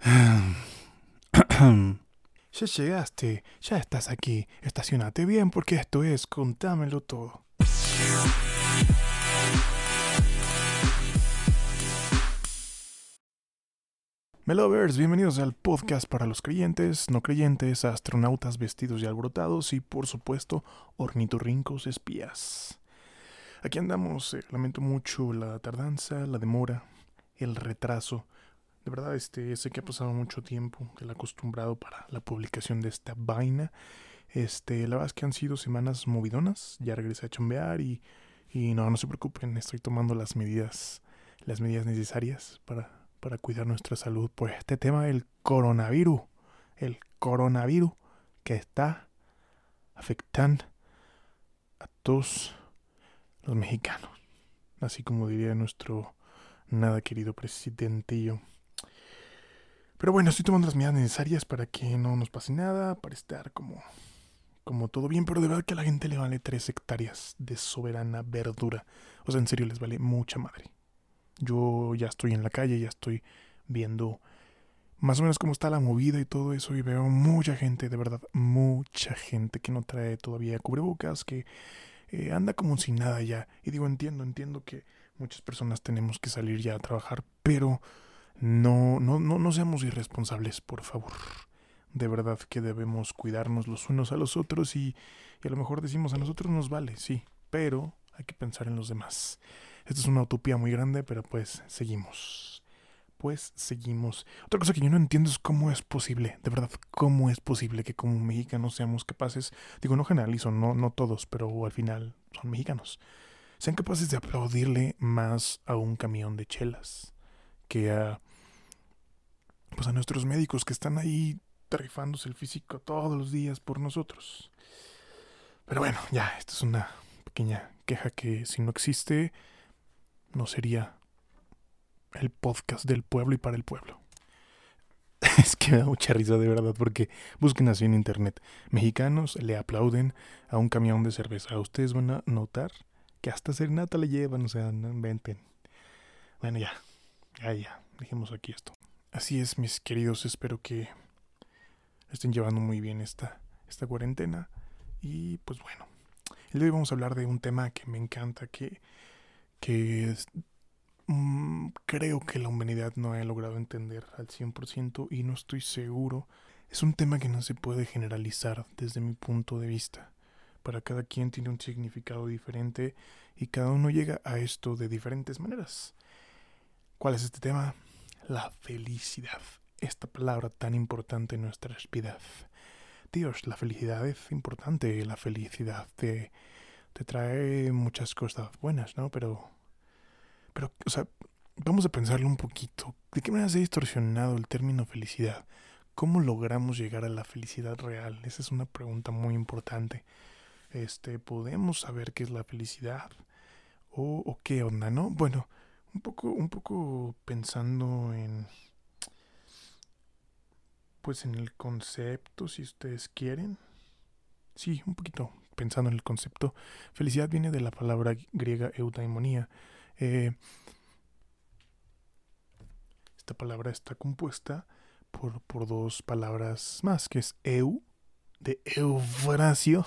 Ya llegaste, ya estás aquí. Estacionate bien porque esto es Contámelo todo. Melovers, bienvenidos al podcast para los creyentes, no creyentes, astronautas vestidos y alborotados y por supuesto ornitorrincos espías. Aquí andamos, eh, lamento mucho la tardanza, la demora, el retraso. De verdad, este, sé que ha pasado mucho tiempo el acostumbrado para la publicación de esta vaina. Este, la verdad es que han sido semanas movidonas. Ya regresé a chambear y, y no, no se preocupen, estoy tomando las medidas, las medidas necesarias para, para cuidar nuestra salud por este tema del coronavirus. El coronavirus que está afectando a todos los mexicanos. Así como diría nuestro nada querido presidentillo. Pero bueno, estoy tomando las medidas necesarias para que no nos pase nada, para estar como, como todo bien, pero de verdad que a la gente le vale tres hectáreas de soberana verdura. O sea, en serio les vale mucha madre. Yo ya estoy en la calle, ya estoy viendo más o menos cómo está la movida y todo eso y veo mucha gente, de verdad, mucha gente que no trae todavía cubrebocas, que eh, anda como sin nada ya. Y digo, entiendo, entiendo que muchas personas tenemos que salir ya a trabajar, pero no, no, no, no seamos irresponsables, por favor. De verdad que debemos cuidarnos los unos a los otros y, y a lo mejor decimos a nosotros nos vale, sí, pero hay que pensar en los demás. Esto es una utopía muy grande, pero pues seguimos. Pues seguimos. Otra cosa que yo no entiendo es cómo es posible, de verdad, cómo es posible que como mexicanos seamos capaces, digo, no generalizo, no, no todos, pero al final son mexicanos, sean capaces de aplaudirle más a un camión de chelas que a, pues a nuestros médicos que están ahí rifándose el físico todos los días por nosotros. Pero bueno, ya, esto es una pequeña queja que si no existe, no sería el podcast del pueblo y para el pueblo. Es que me da mucha risa de verdad porque busquen así en internet. Mexicanos le aplauden a un camión de cerveza. Ustedes van a notar que hasta serenata le llevan, o sea, no inventen. Bueno, ya, ya, ya, dejemos aquí esto. Así es, mis queridos, espero que estén llevando muy bien esta, esta cuarentena. Y pues bueno, el de hoy vamos a hablar de un tema que me encanta, que, que mm, creo que la humanidad no ha logrado entender al 100% y no estoy seguro. Es un tema que no se puede generalizar desde mi punto de vista. Para cada quien tiene un significado diferente y cada uno llega a esto de diferentes maneras. ¿Cuál es este tema? La felicidad. Esta palabra tan importante en nuestra vida. Dios, la felicidad es importante. La felicidad te, te trae muchas cosas buenas, ¿no? Pero, pero, o sea, vamos a pensarlo un poquito. ¿De qué manera se ha distorsionado el término felicidad? ¿Cómo logramos llegar a la felicidad real? Esa es una pregunta muy importante. Este, ¿podemos saber qué es la felicidad? ¿O, o qué onda, no? Bueno, un poco, un poco pensando en, pues en el concepto, si ustedes quieren. Sí, un poquito pensando en el concepto. Felicidad viene de la palabra griega eudaimonía. Eh, esta palabra está compuesta por, por dos palabras más, que es eu, de eufrasio.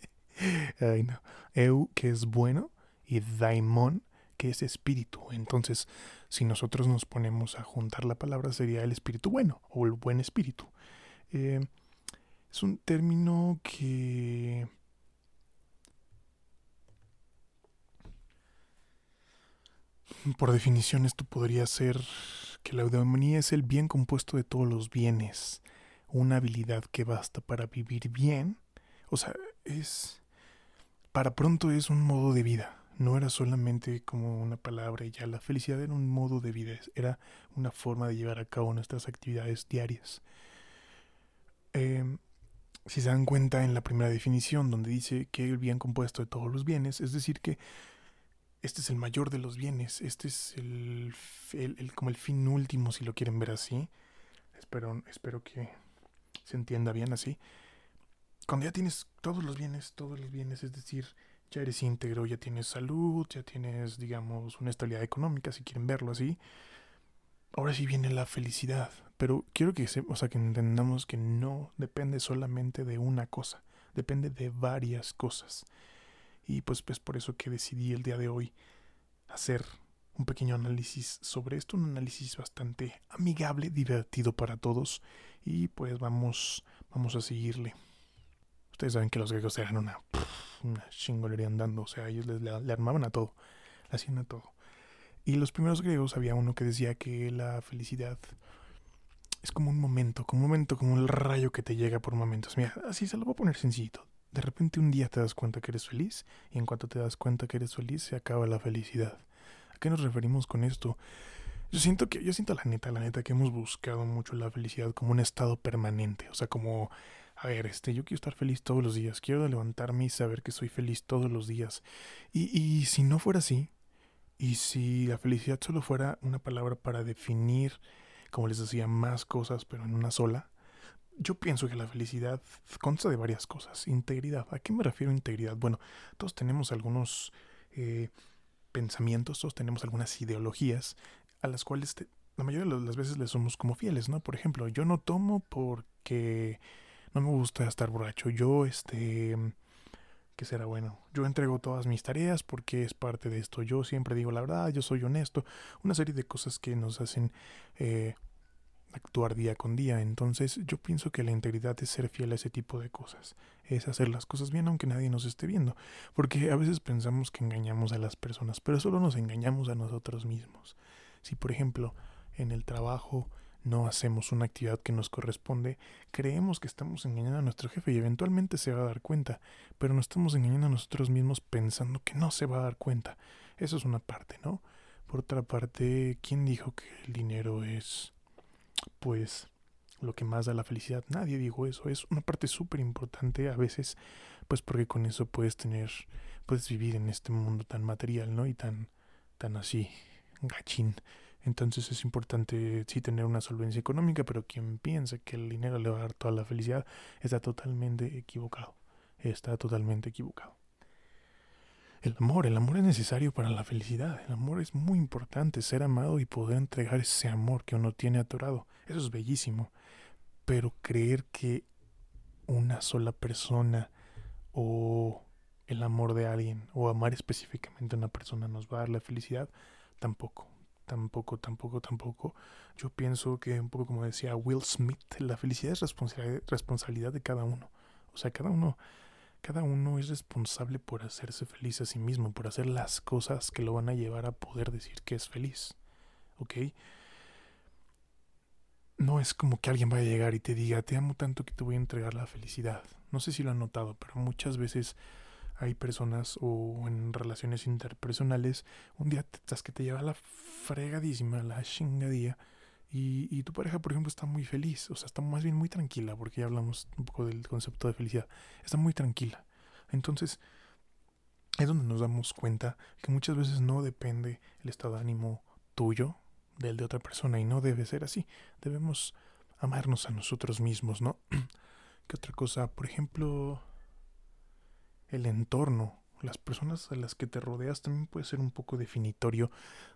Ay, no. Eu, que es bueno, y daimon, que es espíritu. Entonces, si nosotros nos ponemos a juntar la palabra, sería el espíritu bueno o el buen espíritu. Eh, es un término que... Por definición, esto podría ser que la eudemonía es el bien compuesto de todos los bienes, una habilidad que basta para vivir bien. O sea, es... Para pronto es un modo de vida no era solamente como una palabra y ya, la felicidad era un modo de vida, era una forma de llevar a cabo nuestras actividades diarias. Eh, si se dan cuenta en la primera definición, donde dice que el bien compuesto de todos los bienes, es decir, que este es el mayor de los bienes, este es el, el, como el fin último, si lo quieren ver así. Espero, espero que se entienda bien así. Cuando ya tienes todos los bienes, todos los bienes, es decir, ya eres íntegro, ya tienes salud, ya tienes, digamos, una estabilidad económica, si quieren verlo así. ahora sí viene la felicidad. Pero quiero que, se, o sea, que entendamos que no depende solamente de una cosa, depende de varias cosas. Y pues, pues por eso que decidí el día de hoy hacer un pequeño análisis sobre esto, un análisis bastante amigable, divertido para todos. Y pues vamos, vamos a seguirle. Ustedes saben que los griegos eran una, una chingolería andando, o sea, ellos les, le, armaban a todo, le hacían a todo. Y los primeros griegos había uno que decía que la felicidad es como un momento, como un momento, como el rayo que te llega por momentos. Mira, así se lo voy a poner sencillito. De repente un día te das cuenta que eres feliz y en cuanto te das cuenta que eres feliz se acaba la felicidad. ¿A qué nos referimos con esto? Yo siento que, yo siento la neta, la neta que hemos buscado mucho la felicidad como un estado permanente, o sea, como a ver, este, yo quiero estar feliz todos los días, quiero levantarme y saber que soy feliz todos los días. Y, y si no fuera así, y si la felicidad solo fuera una palabra para definir, como les decía, más cosas, pero en una sola, yo pienso que la felicidad consta de varias cosas. Integridad. ¿A qué me refiero integridad? Bueno, todos tenemos algunos eh, pensamientos, todos tenemos algunas ideologías a las cuales la mayoría de las veces le somos como fieles, ¿no? Por ejemplo, yo no tomo porque no me gusta estar borracho. Yo, este que será bueno. Yo entrego todas mis tareas porque es parte de esto. Yo siempre digo la verdad, yo soy honesto. Una serie de cosas que nos hacen eh, actuar día con día. Entonces yo pienso que la integridad es ser fiel a ese tipo de cosas. Es hacer las cosas bien aunque nadie nos esté viendo. Porque a veces pensamos que engañamos a las personas, pero solo nos engañamos a nosotros mismos. Si por ejemplo en el trabajo no hacemos una actividad que nos corresponde, creemos que estamos engañando a nuestro jefe y eventualmente se va a dar cuenta, pero nos estamos engañando a nosotros mismos pensando que no se va a dar cuenta. Eso es una parte, ¿no? Por otra parte, ¿quién dijo que el dinero es, pues, lo que más da la felicidad? Nadie dijo eso. Es una parte súper importante a veces, pues porque con eso puedes tener, puedes vivir en este mundo tan material, ¿no? Y tan, tan así, gachín. Entonces es importante sí tener una solvencia económica, pero quien piensa que el dinero le va a dar toda la felicidad está totalmente equivocado. Está totalmente equivocado. El amor, el amor es necesario para la felicidad. El amor es muy importante, ser amado y poder entregar ese amor que uno tiene atorado. Eso es bellísimo. Pero creer que una sola persona o el amor de alguien o amar específicamente a una persona nos va a dar la felicidad, tampoco tampoco, tampoco, tampoco. Yo pienso que un poco como decía Will Smith, la felicidad es responsabilidad, de cada uno. O sea, cada uno, cada uno es responsable por hacerse feliz a sí mismo, por hacer las cosas que lo van a llevar a poder decir que es feliz. ¿Ok? No es como que alguien vaya a llegar y te diga, te amo tanto que te voy a entregar la felicidad. No sé si lo han notado, pero muchas veces hay personas o en relaciones interpersonales, un día te, estás que te lleva la fregadísima, la chingadía, y, y, tu pareja, por ejemplo, está muy feliz, o sea, está más bien muy tranquila, porque ya hablamos un poco del concepto de felicidad, está muy tranquila. Entonces, es donde nos damos cuenta que muchas veces no depende el estado de ánimo tuyo del de otra persona, y no debe ser así. Debemos amarnos a nosotros mismos, ¿no? ¿Qué otra cosa? Por ejemplo, el entorno, las personas a las que te rodeas también puede ser un poco definitorio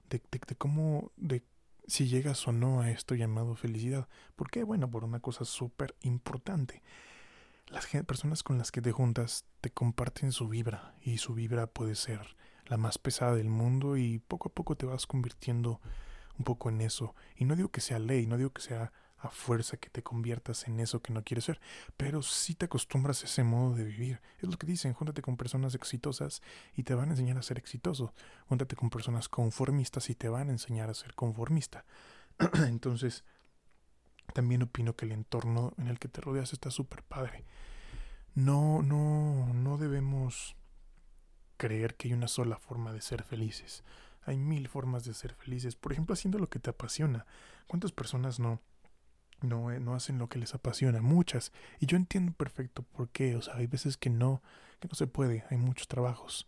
de, de, cómo, de si llegas o no a esto llamado felicidad. ¿Por qué? Bueno, por una cosa súper importante. Las personas con las que te juntas te comparten su vibra y su vibra puede ser la más pesada del mundo y poco a poco te vas convirtiendo un poco en eso. Y no digo que sea ley, no digo que sea a fuerza que te conviertas en eso que no quieres ser, pero si te acostumbras a ese modo de vivir. Es lo que dicen, júntate con personas exitosas y te van a enseñar a ser exitoso. Júntate con personas conformistas y te van a enseñar a ser conformista. Entonces, también opino que el entorno en el que te rodeas está súper padre. No, no, no debemos creer que hay una sola forma de ser felices. Hay mil formas de ser felices. Por ejemplo, haciendo lo que te apasiona. ¿Cuántas personas no no, eh, no hacen lo que les apasiona, muchas. Y yo entiendo perfecto por qué, o sea, hay veces que no, que no se puede, hay muchos trabajos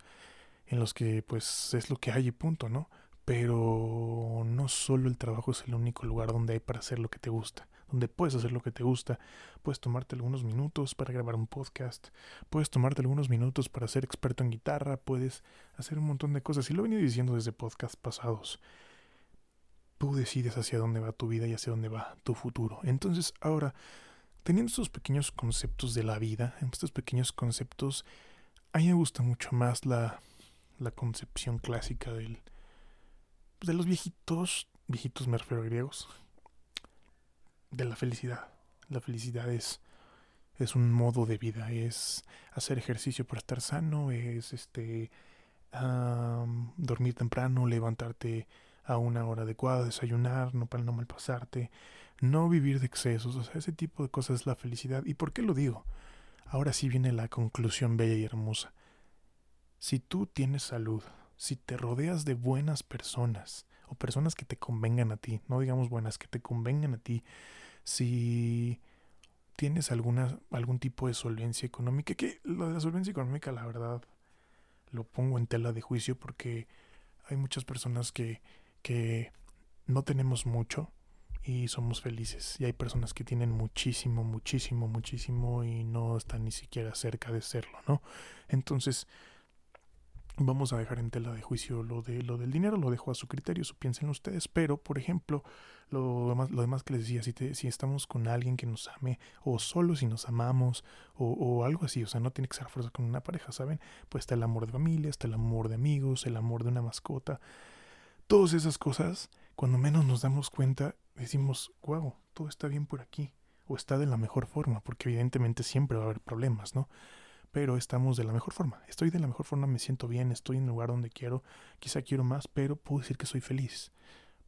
en los que pues es lo que hay y punto, ¿no? Pero no solo el trabajo es el único lugar donde hay para hacer lo que te gusta, donde puedes hacer lo que te gusta, puedes tomarte algunos minutos para grabar un podcast, puedes tomarte algunos minutos para ser experto en guitarra, puedes hacer un montón de cosas. Y lo he venido diciendo desde podcasts pasados tú decides hacia dónde va tu vida y hacia dónde va tu futuro. Entonces, ahora, teniendo estos pequeños conceptos de la vida, estos pequeños conceptos, a mí me gusta mucho más la, la concepción clásica del, de los viejitos, viejitos me refiero a griegos, de la felicidad. La felicidad es, es un modo de vida, es hacer ejercicio para estar sano, es este dormir temprano, levantarte a una hora adecuada, desayunar, no para no malpasarte, no vivir de excesos, o sea, ese tipo de cosas es la felicidad. ¿Y por qué lo digo? Ahora sí viene la conclusión bella y hermosa. Si tú tienes salud, si te rodeas de buenas personas, o personas que te convengan a ti, no digamos buenas, que te convengan a ti, si tienes alguna, algún tipo de solvencia económica, que lo de la solvencia económica, la verdad, lo pongo en tela de juicio porque hay muchas personas que, que no tenemos mucho y somos felices. Y hay personas que tienen muchísimo, muchísimo, muchísimo y no están ni siquiera cerca de serlo, ¿no? Entonces, Vamos a dejar en tela de juicio lo de lo del dinero, lo dejo a su criterio, eso piensen ustedes, pero por ejemplo, lo demás, lo demás que les decía, si, si estamos con alguien que nos ame, o solo si nos amamos, o, o, algo así, o sea, no tiene que ser fuerza con una pareja, ¿saben? Pues está el amor de familia, está el amor de amigos, el amor de una mascota, todas esas cosas, cuando menos nos damos cuenta, decimos, wow, todo está bien por aquí, o está de la mejor forma, porque evidentemente siempre va a haber problemas, ¿no? pero estamos de la mejor forma. Estoy de la mejor forma, me siento bien, estoy en el lugar donde quiero, quizá quiero más, pero puedo decir que soy feliz.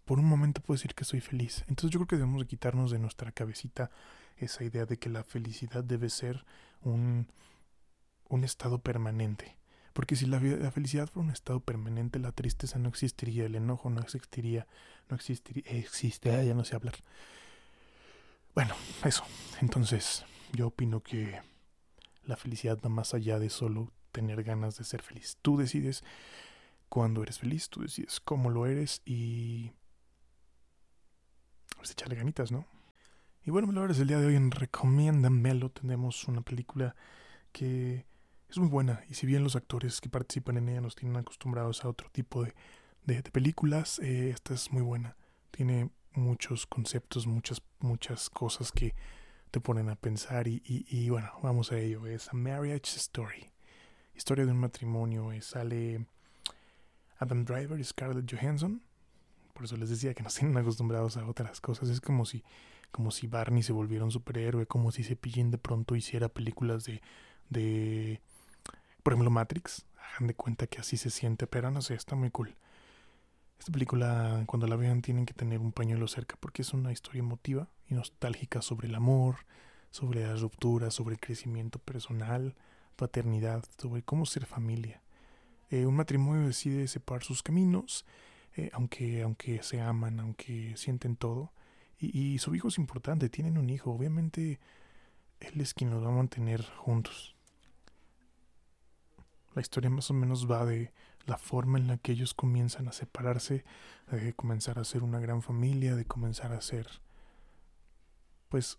Por un momento puedo decir que soy feliz. Entonces yo creo que debemos de quitarnos de nuestra cabecita esa idea de que la felicidad debe ser un, un estado permanente. Porque si la, la, felicidad fuera un estado permanente, la tristeza no existiría, el enojo no existiría, no existiría, existe, ya no sé hablar. Bueno, eso. Entonces, yo opino que la felicidad va más allá de solo tener ganas de ser feliz. Tú decides cuándo eres feliz, tú decides cómo lo eres y... Pues echarle ganitas, ¿no? Y bueno, es el día de hoy en Recomiéndamelo tenemos una película que es muy buena y si bien los actores que participan en ella nos tienen acostumbrados a otro tipo de, de, películas, eh, esta es muy buena. Tiene muchos conceptos, muchas, muchas cosas que te ponen a pensar y, bueno, vamos a ello. Es A Marriage Story. Historia de un matrimonio. sale Adam Driver y Scarlett Johansson. Por eso les decía que nos tienen acostumbrados a otras cosas. Es como si, como si Barney se volviera un superhéroe, como si Cepillín de pronto hiciera películas de, de, por ejemplo, Matrix. Hagan de cuenta que así se siente, pero no sé, está muy cool. Esta película, cuando la vean, tienen que tener un pañuelo cerca porque es una historia emotiva y nostálgica sobre el amor, sobre las rupturas, sobre el crecimiento personal, paternidad, sobre cómo ser familia. Eh, un matrimonio decide separar sus caminos, eh, aunque, aunque se aman, aunque sienten todo. Y, y su hijo es importante, tienen un hijo. Obviamente, él es quien los va a mantener juntos. La historia más o menos va de la forma en la que ellos comienzan a separarse, de comenzar a ser una gran familia, de comenzar a ser, pues,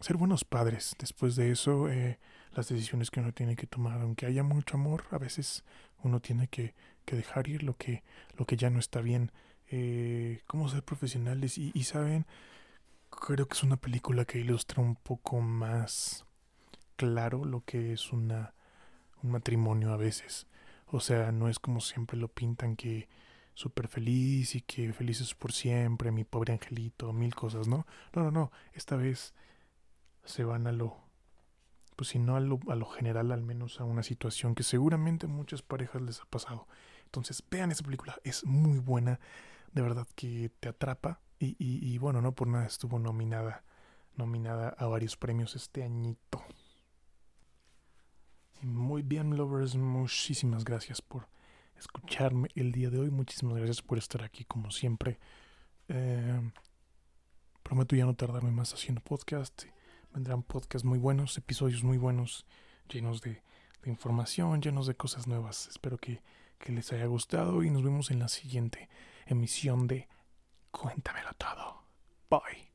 ser buenos padres. Después de eso, eh, las decisiones que uno tiene que tomar, aunque haya mucho amor, a veces uno tiene que, que dejar ir lo que, lo que ya no está bien. Eh, cómo ser profesionales y, y saben, creo que es una película que ilustra un poco más claro lo que es una un matrimonio a veces. O sea, no es como siempre lo pintan que súper feliz y que felices por siempre, mi pobre angelito, mil cosas, ¿no? No, no, no. Esta vez se van a lo, pues si no a lo, a lo general, al menos a una situación que seguramente muchas parejas les ha pasado. Entonces, vean esa película, es muy buena, de verdad que te atrapa y, y, y bueno, no por nada estuvo nominada, nominada a varios premios este añito. Muy bien, lovers, muchísimas gracias por escucharme el día de hoy. Muchísimas gracias por estar aquí como siempre. Eh, prometo ya no tardarme más haciendo podcast. Vendrán podcasts muy buenos, episodios muy buenos, llenos de, información, llenos de cosas nuevas. Espero que, que les haya gustado y nos vemos en la siguiente emisión de Cuéntamelo todo. Bye.